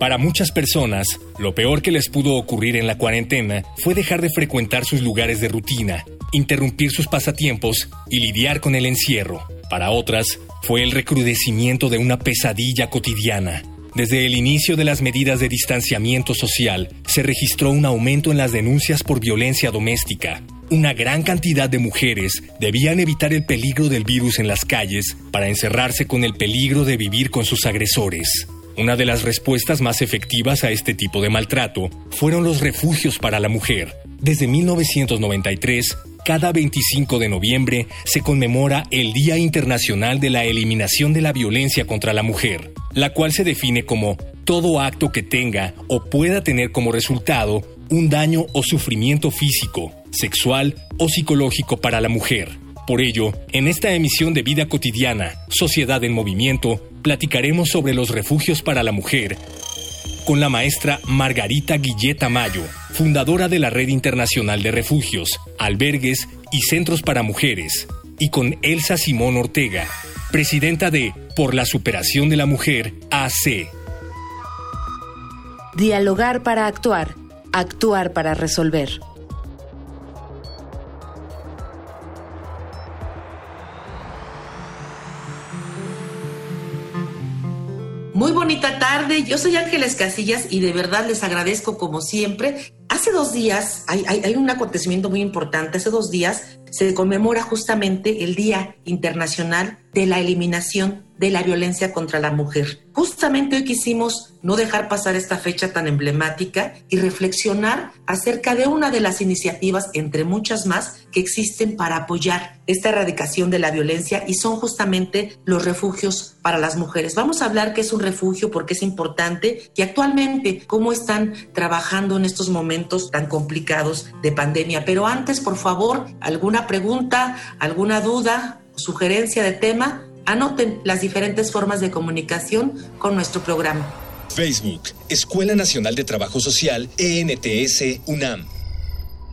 Para muchas personas, lo peor que les pudo ocurrir en la cuarentena fue dejar de frecuentar sus lugares de rutina, interrumpir sus pasatiempos y lidiar con el encierro. Para otras, fue el recrudecimiento de una pesadilla cotidiana. Desde el inicio de las medidas de distanciamiento social, se registró un aumento en las denuncias por violencia doméstica. Una gran cantidad de mujeres debían evitar el peligro del virus en las calles para encerrarse con el peligro de vivir con sus agresores. Una de las respuestas más efectivas a este tipo de maltrato fueron los refugios para la mujer. Desde 1993, cada 25 de noviembre se conmemora el Día Internacional de la Eliminación de la Violencia contra la Mujer, la cual se define como todo acto que tenga o pueda tener como resultado un daño o sufrimiento físico, sexual o psicológico para la mujer. Por ello, en esta emisión de Vida Cotidiana, Sociedad en Movimiento, platicaremos sobre los refugios para la mujer con la maestra Margarita Guilleta Mayo, fundadora de la Red Internacional de Refugios, Albergues y Centros para Mujeres, y con Elsa Simón Ortega, presidenta de Por la Superación de la Mujer, AC. Dialogar para actuar, actuar para resolver. Muy bonita tarde, yo soy Ángeles Casillas y de verdad les agradezco como siempre. Hace dos días hay, hay, un acontecimiento muy importante, hace dos días se conmemora justamente el Día Internacional de la Eliminación de la Violencia contra la Mujer. Justamente hoy quisimos no dejar pasar esta fecha tan emblemática y reflexionar acerca de una de las iniciativas, entre muchas más, que existen para apoyar esta erradicación de la violencia y son justamente los refugios para las mujeres. Vamos a hablar qué es un refugio, porque es importante y actualmente cómo están trabajando en estos momentos tan complicados de pandemia. Pero antes, por favor, alguna pregunta, alguna duda, sugerencia de tema, anoten las diferentes formas de comunicación con nuestro programa. Facebook, Escuela Nacional de Trabajo Social, ENTS, UNAM.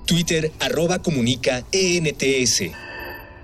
Twitter, arroba comunica, ENTS.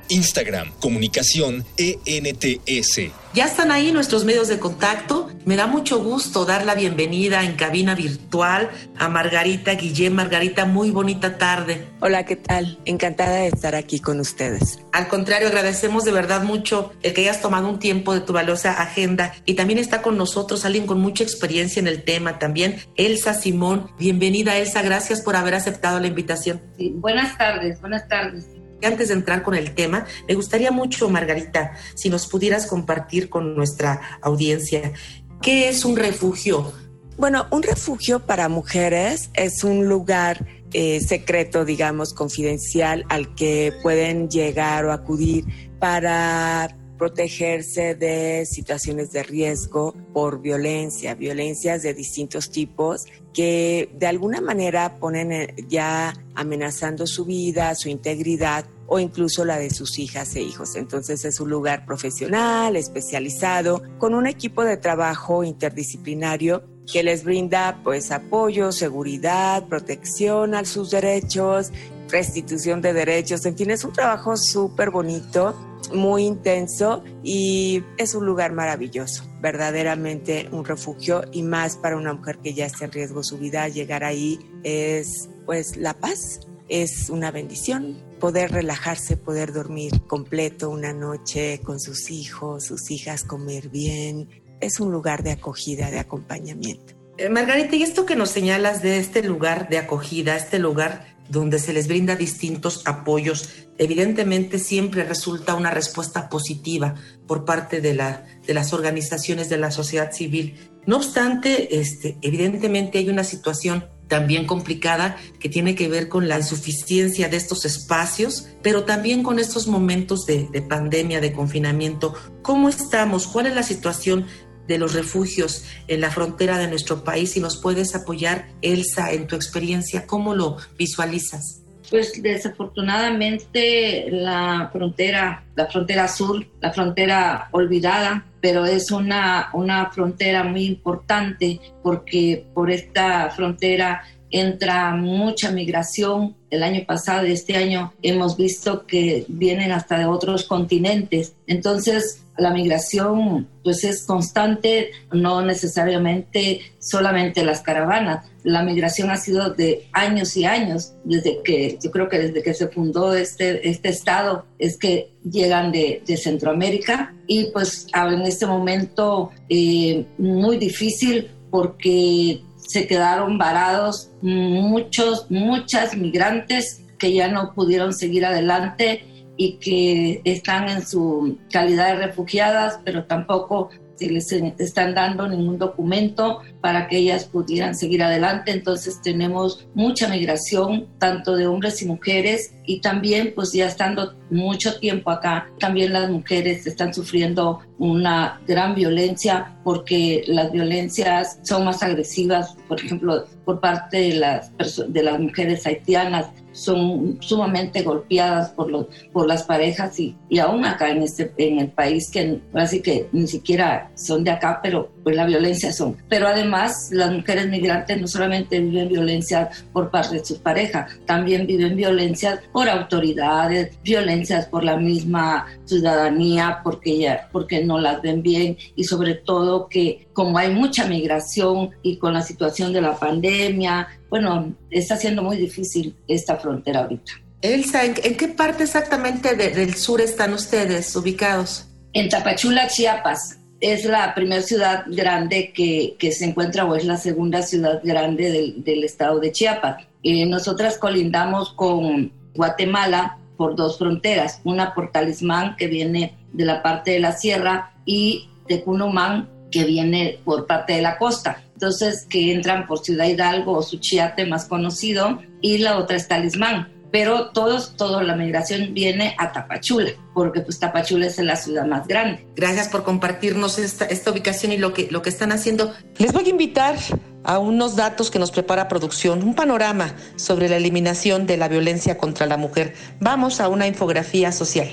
Instagram, comunicación, ENTS. Ya están ahí nuestros medios de contacto. Me da mucho gusto dar la bienvenida en cabina virtual a Margarita Guillén. Margarita, muy bonita tarde. Hola, ¿qué tal? Encantada de estar aquí con ustedes. Al contrario, agradecemos de verdad mucho el que hayas tomado un tiempo de tu valiosa agenda y también está con nosotros alguien con mucha experiencia en el tema también, Elsa Simón. Bienvenida, Elsa. Gracias por haber aceptado la invitación. buenas tardes, buenas tardes antes de entrar con el tema, me gustaría mucho, Margarita, si nos pudieras compartir con nuestra audiencia, ¿qué es un refugio? Bueno, un refugio para mujeres es un lugar eh, secreto, digamos, confidencial al que pueden llegar o acudir para protegerse de situaciones de riesgo por violencia, violencias de distintos tipos que de alguna manera ponen eh, ya amenazando su vida, su integridad o incluso la de sus hijas e hijos. Entonces es un lugar profesional, especializado, con un equipo de trabajo interdisciplinario que les brinda pues apoyo, seguridad, protección a sus derechos, restitución de derechos, en fin, es un trabajo súper bonito, muy intenso y es un lugar maravilloso, verdaderamente un refugio. Y más para una mujer que ya está en riesgo su vida, llegar ahí es pues la paz, es una bendición poder relajarse, poder dormir completo una noche con sus hijos, sus hijas, comer bien. Es un lugar de acogida, de acompañamiento. Eh, Margarita, y esto que nos señalas de este lugar de acogida, este lugar donde se les brinda distintos apoyos, evidentemente siempre resulta una respuesta positiva por parte de, la, de las organizaciones de la sociedad civil. No obstante, este, evidentemente hay una situación también complicada que tiene que ver con la insuficiencia de estos espacios, pero también con estos momentos de, de pandemia, de confinamiento. ¿Cómo estamos? ¿Cuál es la situación de los refugios en la frontera de nuestro país? Si nos puedes apoyar, Elsa, en tu experiencia, ¿cómo lo visualizas? Pues desafortunadamente la frontera, la frontera sur, la frontera olvidada, pero es una, una frontera muy importante porque por esta frontera entra mucha migración. El año pasado y este año hemos visto que vienen hasta de otros continentes. Entonces, la migración pues es constante, no necesariamente solamente las caravanas. La migración ha sido de años y años, desde que yo creo que desde que se fundó este, este estado es que llegan de, de Centroamérica y pues en este momento eh, muy difícil porque se quedaron varados muchos, muchas migrantes que ya no pudieron seguir adelante y que están en su calidad de refugiadas, pero tampoco se les están dando ningún documento para que ellas pudieran seguir adelante. Entonces tenemos mucha migración, tanto de hombres y mujeres, y también pues ya estando mucho tiempo acá, también las mujeres están sufriendo una gran violencia porque las violencias son más agresivas, por ejemplo, por parte de las, de las mujeres haitianas, son sumamente golpeadas por, los, por las parejas y, y aún acá en, este, en el país que así que ni siquiera son de acá, pero pues la violencia son. Pero además las mujeres migrantes no solamente viven violencia por parte de sus parejas, también viven violencia por autoridades, violencias por la misma ciudadanía, porque, ya, porque no las ven bien y sobre todo que como hay mucha migración y con la situación de la pandemia, bueno, está siendo muy difícil esta frontera ahorita. Elsa, ¿en, qué parte exactamente del sur están ustedes ubicados? En Tapachula, Chiapas. Es la primera ciudad grande que, que, se encuentra o es la segunda ciudad grande del, del estado de Chiapas. Eh, nosotras colindamos con Guatemala por dos fronteras, una por Talismán que viene de la parte de la sierra y Tecunumán que viene por parte de la costa. Entonces, que entran por Ciudad Hidalgo o Suchiate más conocido y la otra es Talismán. Pero todos, toda la migración viene a Tapachula, porque pues Tapachula es la ciudad más grande. Gracias por compartirnos esta, esta ubicación y lo que, lo que están haciendo. Les voy a invitar a unos datos que nos prepara producción, un panorama sobre la eliminación de la violencia contra la mujer. Vamos a una infografía social.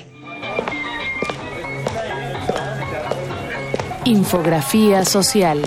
Infografía social.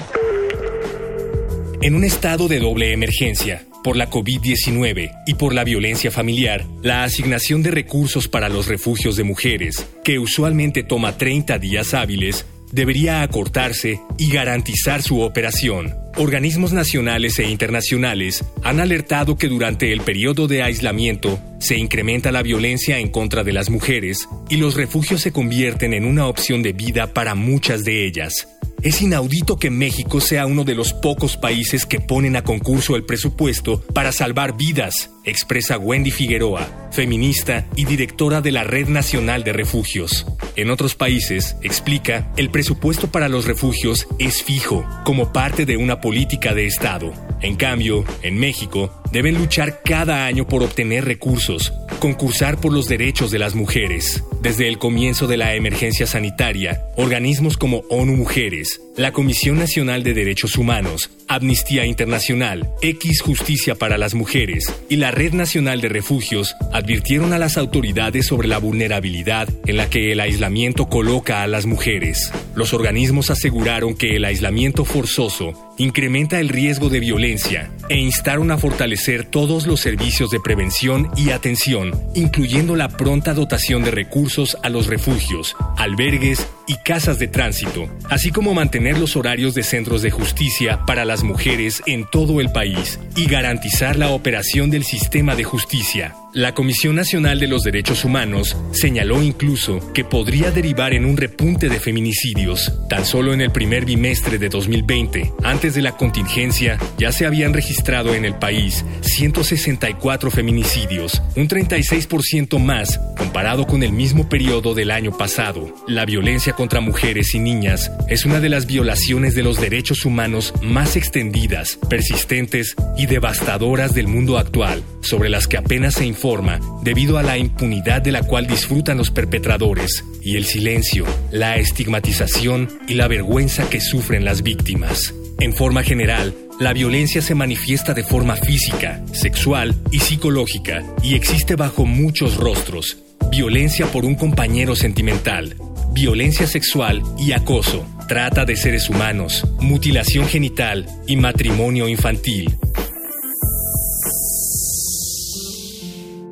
En un estado de doble emergencia, por la COVID-19 y por la violencia familiar, la asignación de recursos para los refugios de mujeres, que usualmente toma 30 días hábiles, debería acortarse y garantizar su operación. Organismos nacionales e internacionales han alertado que durante el periodo de aislamiento se incrementa la violencia en contra de las mujeres y los refugios se convierten en una opción de vida para muchas de ellas. Es inaudito que México sea uno de los pocos países que ponen a concurso el presupuesto para salvar vidas, expresa Wendy Figueroa, feminista y directora de la Red Nacional de Refugios. En otros países, explica, el presupuesto para los refugios es fijo, como parte de una política de Estado. En cambio, en México, deben luchar cada año por obtener recursos, concursar por los derechos de las mujeres. Desde el comienzo de la emergencia sanitaria, organismos como ONU Mujeres, la Comisión Nacional de Derechos Humanos, Amnistía Internacional, X Justicia para las Mujeres y la Red Nacional de Refugios advirtieron a las autoridades sobre la vulnerabilidad en la que el aislamiento coloca a las mujeres. Los organismos aseguraron que el aislamiento forzoso incrementa el riesgo de violencia e instaron a fortalecer todos los servicios de prevención y atención, incluyendo la pronta dotación de recursos a los refugios, albergues y casas de tránsito, así como mantener los horarios de centros de justicia para las mujeres en todo el país y garantizar la operación del sistema de justicia. La Comisión Nacional de los Derechos Humanos señaló incluso que podría derivar en un repunte de feminicidios. Tan solo en el primer bimestre de 2020, antes de la contingencia, ya se habían registrado en el país 164 feminicidios, un 36% más comparado con el mismo periodo del año pasado. La violencia contra mujeres y niñas es una de las violaciones de los derechos humanos más extendidas, persistentes y devastadoras del mundo actual, sobre las que apenas se informa debido a la impunidad de la cual disfrutan los perpetradores y el silencio, la estigmatización y la vergüenza que sufren las víctimas. En forma general, la violencia se manifiesta de forma física, sexual y psicológica y existe bajo muchos rostros. Violencia por un compañero sentimental, violencia sexual y acoso, trata de seres humanos, mutilación genital y matrimonio infantil.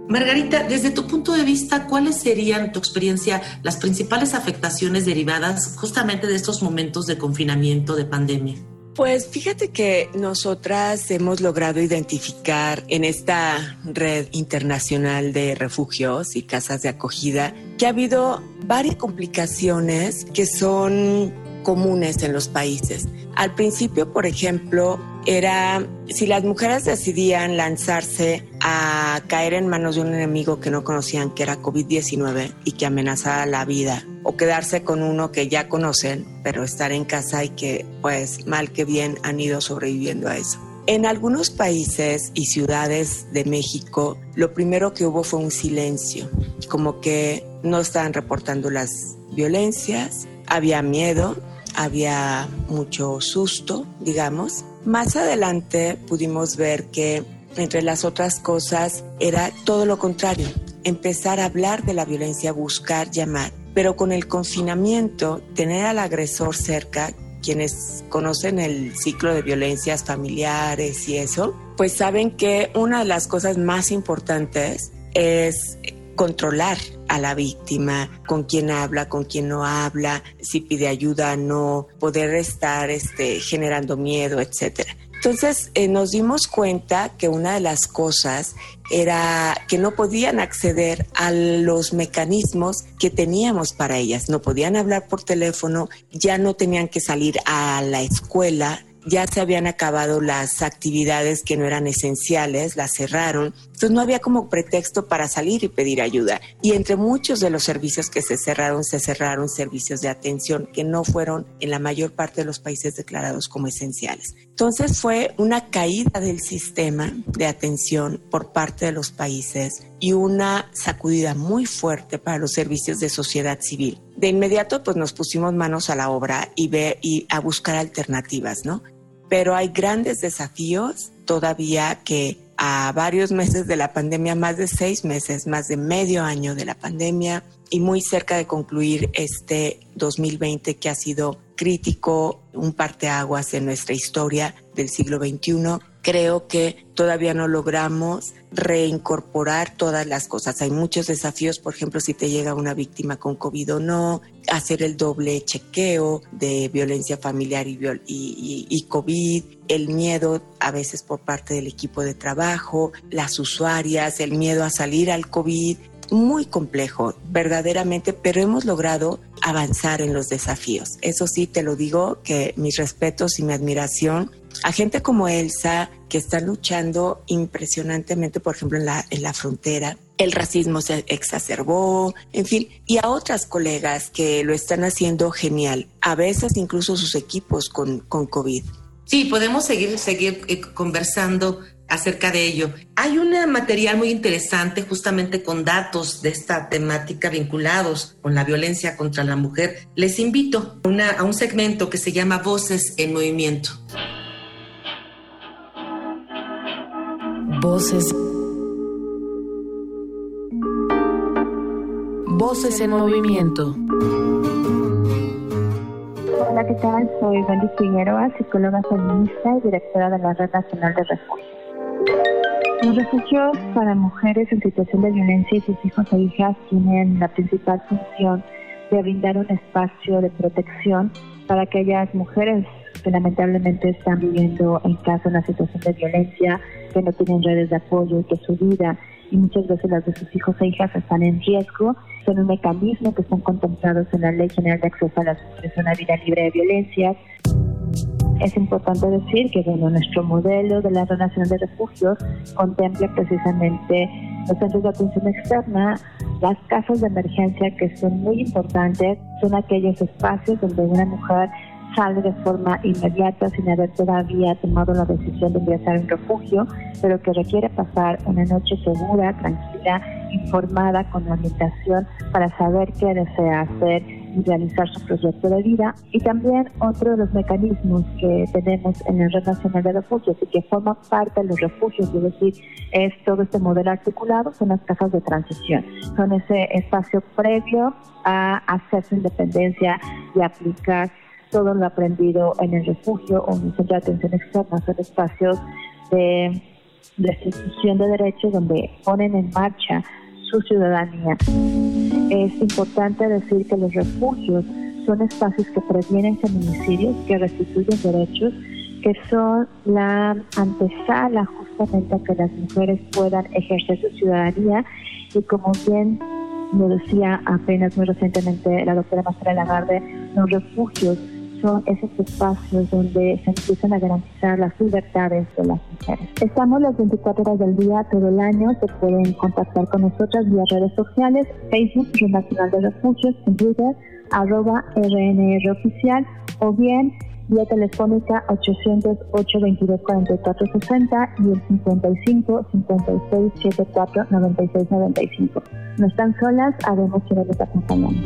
Margarita, desde tu punto de vista, ¿cuáles serían, tu experiencia, las principales afectaciones derivadas justamente de estos momentos de confinamiento, de pandemia? Pues fíjate que nosotras hemos logrado identificar en esta red internacional de refugios y casas de acogida que ha habido varias complicaciones que son comunes en los países. Al principio, por ejemplo, era si las mujeres decidían lanzarse a caer en manos de un enemigo que no conocían, que era COVID-19 y que amenazaba la vida, o quedarse con uno que ya conocen, pero estar en casa y que pues mal que bien han ido sobreviviendo a eso. En algunos países y ciudades de México, lo primero que hubo fue un silencio, como que no estaban reportando las violencias, había miedo, había mucho susto, digamos. Más adelante pudimos ver que entre las otras cosas era todo lo contrario, empezar a hablar de la violencia, buscar, llamar. Pero con el confinamiento, tener al agresor cerca, quienes conocen el ciclo de violencias familiares y eso, pues saben que una de las cosas más importantes es controlar a la víctima, con quién habla, con quién no habla, si pide ayuda, no, poder estar este, generando miedo, etcétera. Entonces eh, nos dimos cuenta que una de las cosas era que no podían acceder a los mecanismos que teníamos para ellas. No podían hablar por teléfono, ya no tenían que salir a la escuela, ya se habían acabado las actividades que no eran esenciales, las cerraron, entonces no había como pretexto para salir y pedir ayuda. Y entre muchos de los servicios que se cerraron, se cerraron servicios de atención que no fueron en la mayor parte de los países declarados como esenciales. Entonces fue una caída del sistema de atención por parte de los países y una sacudida muy fuerte para los servicios de sociedad civil. De inmediato pues nos pusimos manos a la obra y, ve, a buscar alternativas, ¿no? Pero hay grandes desafíos todavía que a varios meses de la pandemia, más de seis meses, más de medio año de la pandemia y muy cerca de concluir este 2020 que ha sido crítico, un parteaguas en nuestra historia del siglo XXI. Creo que todavía no logramos reincorporar todas las cosas. Hay muchos desafíos, por ejemplo, si te llega una víctima con COVID o no, hacer el doble chequeo de violencia familiar y, COVID, el miedo a veces por parte del equipo de trabajo, las usuarias, el miedo a salir al COVID, muy complejo, verdaderamente, pero hemos logrado avanzar en los desafíos. Eso sí, te lo digo, que mis respetos y mi admiración a gente como Elsa, que está luchando impresionantemente, por ejemplo, en la, en la frontera. El racismo se exacerbó, en fin, y a otras colegas que lo están haciendo genial, a veces incluso sus equipos con, con COVID. Sí, podemos seguir, seguir eh, conversando acerca de ello. Hay un material muy interesante justamente con datos de esta temática vinculados con la violencia contra la mujer. Les invito a un segmento que se llama Voces en Movimiento. Voces. Voces en movimiento. Hola, ¿qué tal? Soy Wendy Figueroa, psicóloga feminista y directora de la Red Nacional de Refugio. Los refugios para mujeres en situación de violencia y sus hijos e hijas tienen la principal función de brindar un espacio de protección para aquellas mujeres que lamentablemente están viviendo en casa una situación de violencia, que no tienen redes de apoyo y que su vida y muchas veces las de sus hijos e hijas están en riesgo. Son un mecanismo que están contemplados en la Ley General de Acceso a las Mujeres a una Vida Libre de Violencias. Es importante decir que bueno, nuestro modelo de la Nacional de Refugios contempla precisamente los centros de atención externa, las casas de emergencia que son muy importantes, son aquellos espacios donde una mujer sale de forma inmediata sin haber todavía tomado la decisión de ingresar en refugio, pero que requiere pasar una noche segura, tranquila, informada, con orientación para saber qué desea hacer y realizar su proyecto de vida. Y también otro de los mecanismos que tenemos en la Red Nacional de Refugios y que forma parte de los refugios, es decir, es todo este modelo articulado, son las casas de transición. Son ese espacio previo a hacer su independencia y aplicar todo lo aprendido en el refugio o en el centro de atención externa. Son espacios de restitución de derechos donde ponen en marcha su ciudadanía. Es importante decir que los refugios son espacios que previenen feminicidios, que restituyen derechos, que son la antesala justamente a que las mujeres puedan ejercer su ciudadanía y como bien lo decía apenas muy recientemente la doctora Mastra Lagarde, los refugios son esos espacios donde se empiezan a garantizar las libertades de las mujeres. Estamos las 24 horas del día, todo el año, se pueden contactar con nosotras vía redes sociales, Facebook, Red Nacional de Refugios, en Twitter, arroba RNR Oficial, o bien vía telefónica 808 22 44 60 y el 55 56 74 96 95. No están solas, haremos que les acompañamos.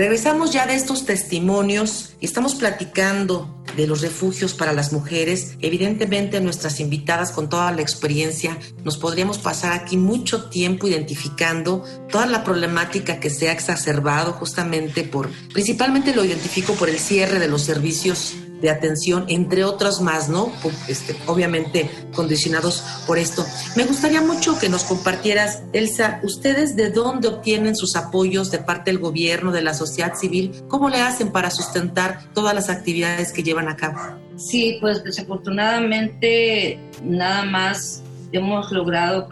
Regresamos ya de estos testimonios y estamos platicando de los refugios para las mujeres. Evidentemente nuestras invitadas con toda la experiencia nos podríamos pasar aquí mucho tiempo identificando toda la problemática que se ha exacerbado justamente por, principalmente lo identifico por el cierre de los servicios de atención, entre otros más, ¿no? Este, obviamente condicionados por esto. Me gustaría mucho que nos compartieras, Elsa, ¿ustedes de dónde obtienen sus apoyos de parte del gobierno, de la sociedad civil? ¿Cómo le hacen para sustentar todas las actividades que llevan a cabo? Sí, pues desafortunadamente nada más hemos logrado,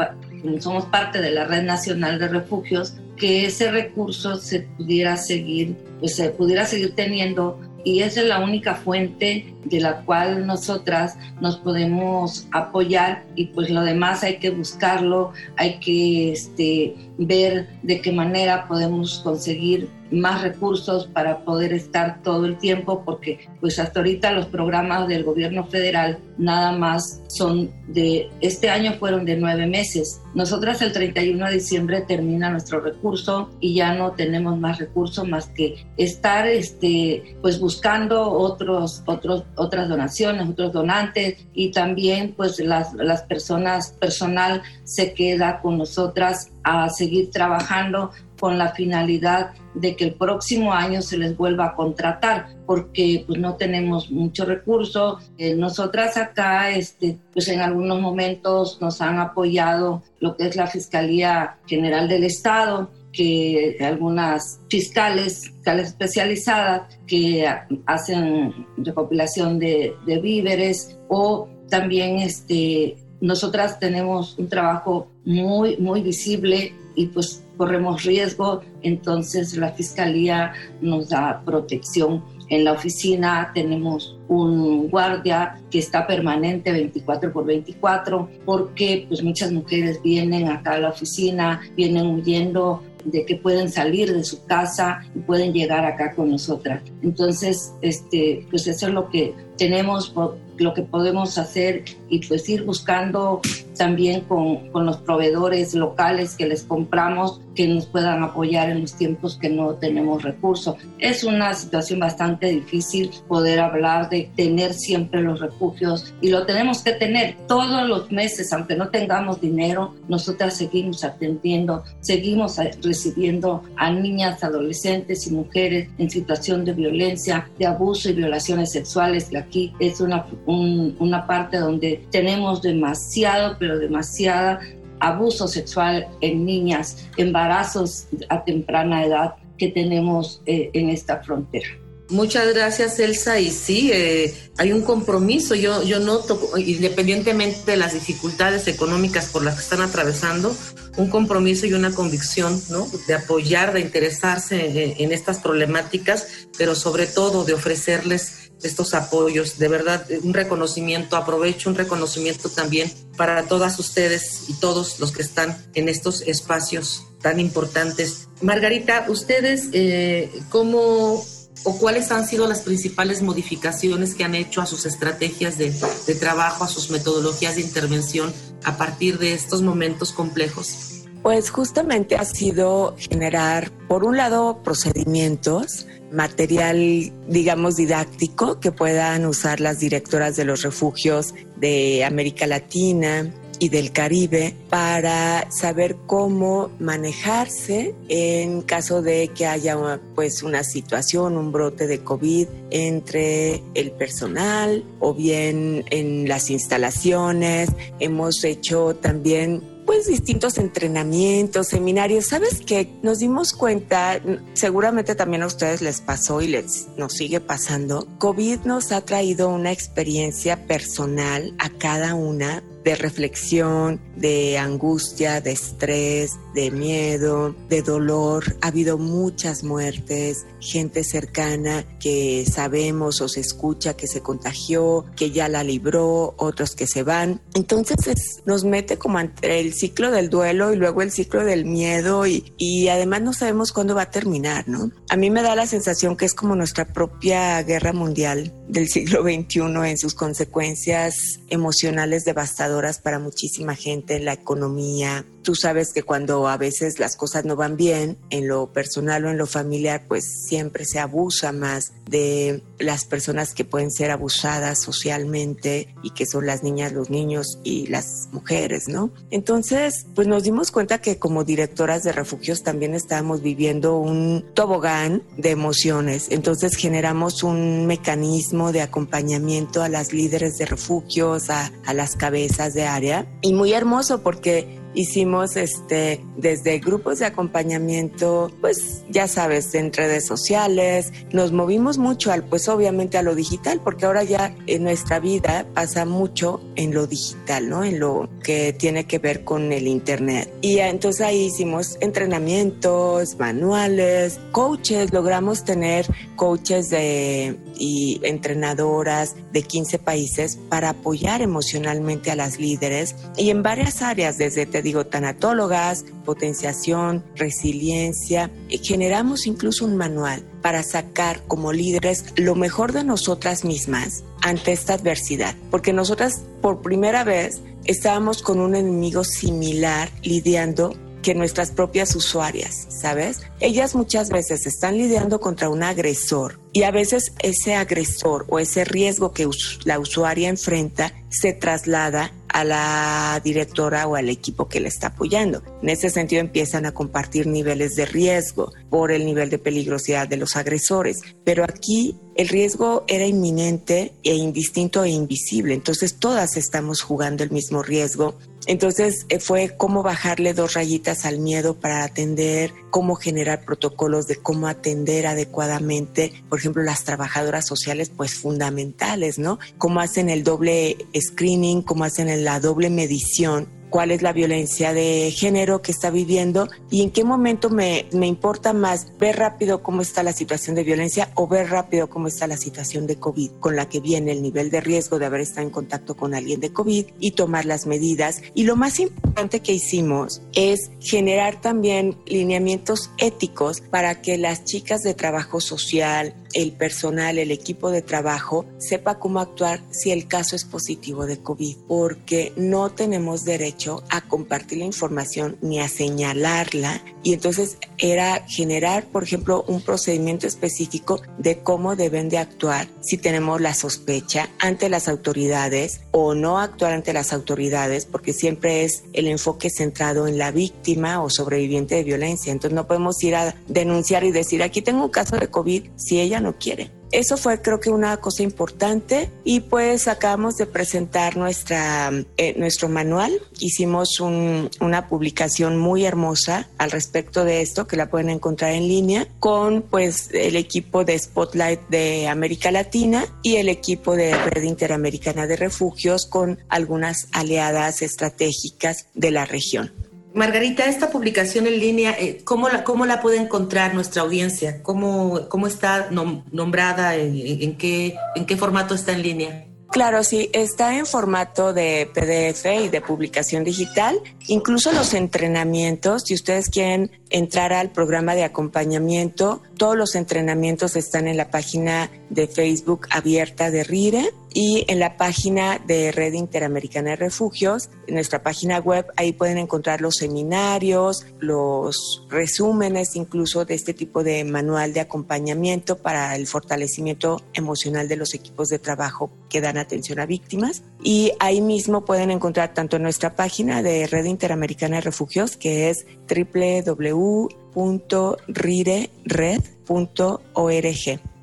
somos parte de la Red Nacional de Refugios, que ese recurso se pudiera seguir, pues se pudiera seguir teniendo y esa es la única fuente de la cual nosotras nos podemos apoyar y pues lo demás hay que buscarlo, hay que este, ver de qué manera podemos conseguir más recursos para poder estar todo el tiempo, porque pues hasta ahorita los programas del gobierno federal nada más son de, este año fueron de nueve meses. Nosotras el 31 de diciembre termina nuestro recurso y ya no tenemos más recursos más que estar este, pues buscando otros, otros, otras donaciones, otros donantes y también pues las, las personas, personal se queda con nosotras a seguir trabajando con la finalidad de que el próximo año se les vuelva a contratar, porque pues no tenemos mucho recurso. Eh, nosotras acá, este, pues en algunos momentos nos han apoyado lo que es la Fiscalía General del Estado, que algunas fiscales, fiscales especializadas que hacen recopilación de, de víveres o también este, nosotras tenemos un trabajo muy, muy visible y pues corremos riesgo, entonces la Fiscalía nos da protección. En la oficina tenemos un guardia que está permanente 24 por 24 porque pues muchas mujeres vienen acá a la oficina, vienen huyendo de que pueden salir de su casa y pueden llegar acá con nosotras. Entonces, este, pues eso es lo que tenemos, lo que podemos hacer y pues ir buscando también con, con, los proveedores locales que les compramos que nos puedan apoyar en los tiempos que no tenemos recursos. Es una situación bastante difícil poder hablar de tener siempre los refugios y lo tenemos que tener todos los meses, aunque no tengamos dinero, nosotras seguimos atendiendo, seguimos recibiendo a niñas, adolescentes y mujeres en situación de violencia, de abuso y violaciones sexuales. Y aquí es una, una parte donde tenemos demasiado, pero demasiada abuso sexual en niñas, embarazos a temprana edad que tenemos eh, en esta frontera. Muchas gracias, Elsa. Y sí, eh, hay un compromiso. Yo, yo noto, independientemente de las dificultades económicas por las que están atravesando, un compromiso y una convicción, ¿no? De apoyar, de interesarse en, estas problemáticas, pero sobre todo de ofrecerles estos apoyos. De verdad, un reconocimiento, aprovecho un reconocimiento también para todas ustedes y todos los que están en estos espacios tan importantes. Margarita, ustedes, eh, ¿cómo o cuáles han sido las principales modificaciones que han hecho a sus estrategias de, trabajo, a sus metodologías de intervención a partir de estos momentos complejos? Pues justamente ha sido generar, por un lado, procedimientos, material, digamos, didáctico que puedan usar las directoras de los refugios de América Latina, y del Caribe para saber cómo manejarse en caso de que haya pues una situación, un brote de COVID entre el personal o bien en las instalaciones. Hemos hecho también pues distintos entrenamientos, seminarios. ¿Sabes qué? Nos dimos cuenta, seguramente también a ustedes les pasó y les nos sigue pasando. COVID nos ha traído una experiencia personal a cada una de reflexión, de angustia, de estrés, de miedo, de dolor. Ha habido muchas muertes, gente cercana que sabemos o se escucha que se contagió, que ya la libró, otros que se van. Entonces nos mete como entre el ciclo del duelo y luego el ciclo del miedo y, y además no sabemos cuándo va a terminar, ¿no? A mí me da la sensación que es como nuestra propia guerra mundial del siglo XXI en sus consecuencias emocionales devastadoras para muchísima gente en la economía, Tú sabes que cuando a veces las cosas no van bien, en lo personal o en lo familiar, pues siempre se abusa más de las personas que pueden ser abusadas socialmente y que son las niñas, los niños y las mujeres, ¿no? Entonces, pues nos dimos cuenta que como directoras de refugios también estábamos viviendo un tobogán de emociones. Entonces generamos un mecanismo de acompañamiento a las líderes de refugios, a, a las cabezas de área. Y muy hermoso porque hicimos este desde grupos de acompañamiento, pues ya sabes, en redes sociales, nos movimos mucho al pues obviamente a lo digital, porque ahora ya en nuestra vida pasa mucho en lo digital, ¿no? En lo que tiene que ver con el internet. Y entonces ahí hicimos entrenamientos, manuales, coaches, logramos tener coaches de y entrenadoras de 15 países para apoyar emocionalmente a las líderes y en varias áreas, desde, te digo, tanatólogas, potenciación, resiliencia. Generamos incluso un manual para sacar como líderes lo mejor de nosotras mismas ante esta adversidad, porque nosotras por primera vez estábamos con un enemigo similar lidiando que nuestras propias usuarias, ¿sabes? Ellas muchas veces están lidiando contra un agresor y a veces ese agresor o ese riesgo que la usuaria enfrenta se traslada a la directora o al equipo que le está apoyando. En ese sentido empiezan a compartir niveles de riesgo por el nivel de peligrosidad de los agresores. Pero aquí el riesgo era inminente e indistinto e invisible. Entonces todas estamos jugando el mismo riesgo entonces eh, fue cómo bajarle dos rayitas al miedo para atender, cómo generar protocolos de cómo atender adecuadamente, por ejemplo, las trabajadoras sociales, pues fundamentales, ¿no? Cómo hacen el doble screening, cómo hacen la doble medición cuál es la violencia de género que está viviendo y en qué momento me, me, importa más ver rápido cómo está la situación de violencia o ver rápido cómo está la situación de COVID, con la que viene el nivel de riesgo de haber estado en contacto con alguien de COVID y tomar las medidas. Y lo más importante que hicimos es generar también lineamientos éticos para que las chicas de trabajo social, el personal, el equipo de trabajo, sepa cómo actuar si el caso es positivo de COVID, porque no tenemos derecho a compartir la información ni a señalarla. Y entonces era generar, por ejemplo, un procedimiento específico de cómo deben de actuar si tenemos la sospecha ante las autoridades o no actuar ante las autoridades, porque siempre es el enfoque centrado en la víctima o sobreviviente de violencia. Entonces no podemos ir a denunciar y decir, aquí tengo un caso de COVID si ella no quiere. Eso fue creo que una cosa importante y pues acabamos de presentar nuestra, eh, nuestro manual. Hicimos una publicación muy hermosa al respecto de esto que la pueden encontrar en línea con pues el equipo de Spotlight de América Latina y el equipo de Red Interamericana de Refugios con algunas aliadas estratégicas de la región. Margarita, esta publicación en línea, eh, ¿cómo, la, ¿cómo la puede encontrar nuestra audiencia? ¿Cómo, cómo está nombrada? ¿En, qué, ¿En qué formato está en línea? Claro, sí, está en formato de PDF y de publicación digital. Incluso los entrenamientos, si ustedes quieren entrar al programa de acompañamiento, todos los entrenamientos están en la página de Facebook abierta de RIRE y en la página de Red Interamericana de Refugios, en nuestra página web, ahí pueden encontrar los seminarios, los resúmenes incluso de este tipo de manual de acompañamiento para el fortalecimiento emocional de los equipos de trabajo que dan atención a víctimas. Y ahí mismo pueden encontrar tanto nuestra página de Red Interamericana de Refugios, que es www.rirered.org.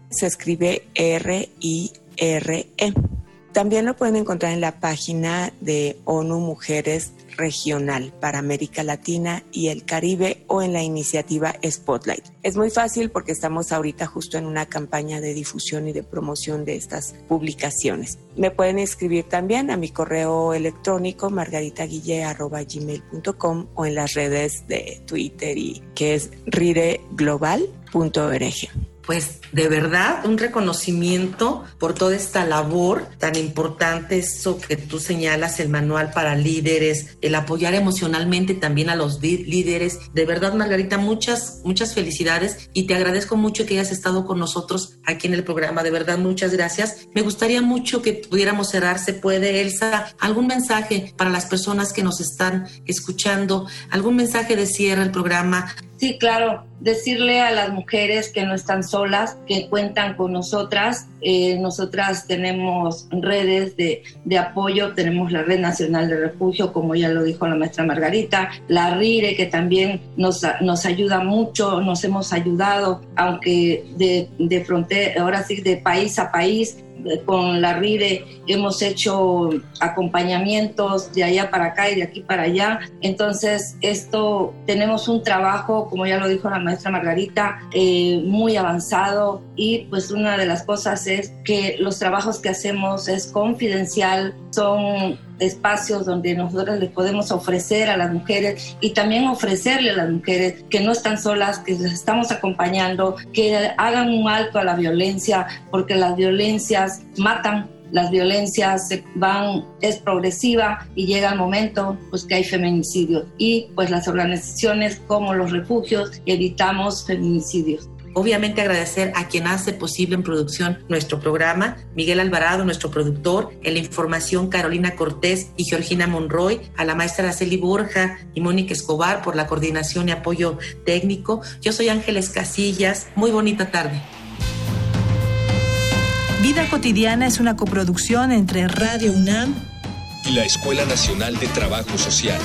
Se escribe R-I RE. También lo pueden encontrar en la página de ONU Mujeres Regional para América Latina y el Caribe o en la iniciativa Spotlight. Es muy fácil porque estamos ahorita justo en una campaña de difusión y de promoción de estas publicaciones. Me pueden escribir también a mi correo electrónico margaritaguille.gmail.com o en las redes de Twitter y que es rireglobal.org pues de verdad un reconocimiento por toda esta labor tan importante, eso que tú señalas, el manual para líderes, el apoyar emocionalmente también a los líderes. De verdad, Margarita, muchas, muchas felicidades y te agradezco mucho que hayas estado con nosotros aquí en el programa. De verdad, muchas gracias. Me gustaría mucho que pudiéramos cerrar, se puede, Elsa, algún mensaje para las personas que nos están escuchando, algún mensaje de cierre al programa Sí, claro, decirle a las mujeres que no están solas, que cuentan con nosotras. Eh, nosotras tenemos redes de, de, apoyo, tenemos la Red Nacional de Refugio, como ya lo dijo la maestra Margarita, la RIRE, que también nos, nos ayuda mucho, nos hemos ayudado, aunque de, de frontera, ahora sí, de país a país, con la RIDE hemos hecho acompañamientos de allá para acá y de aquí para allá. Entonces, esto tenemos un trabajo, como ya lo dijo la maestra Margarita, eh, muy avanzado y pues una de las cosas es que los trabajos que hacemos es confidencial, son espacios donde nosotros les podemos ofrecer a las mujeres y también ofrecerle a las mujeres que no están solas, que les estamos acompañando, que hagan un alto a la violencia, porque las violencias matan, las violencias van, es progresiva y llega el momento pues que hay feminicidios y pues las organizaciones como los refugios evitamos feminicidios. Obviamente agradecer a quien hace posible en producción nuestro programa, Miguel Alvarado, nuestro productor, en la información Carolina Cortés y Georgina Monroy, a la maestra Araceli Borja y Mónica Escobar por la coordinación y apoyo técnico. Yo soy Ángeles Casillas. Muy bonita tarde. Vida cotidiana es una coproducción entre Radio UNAM y la Escuela Nacional de Trabajo Social.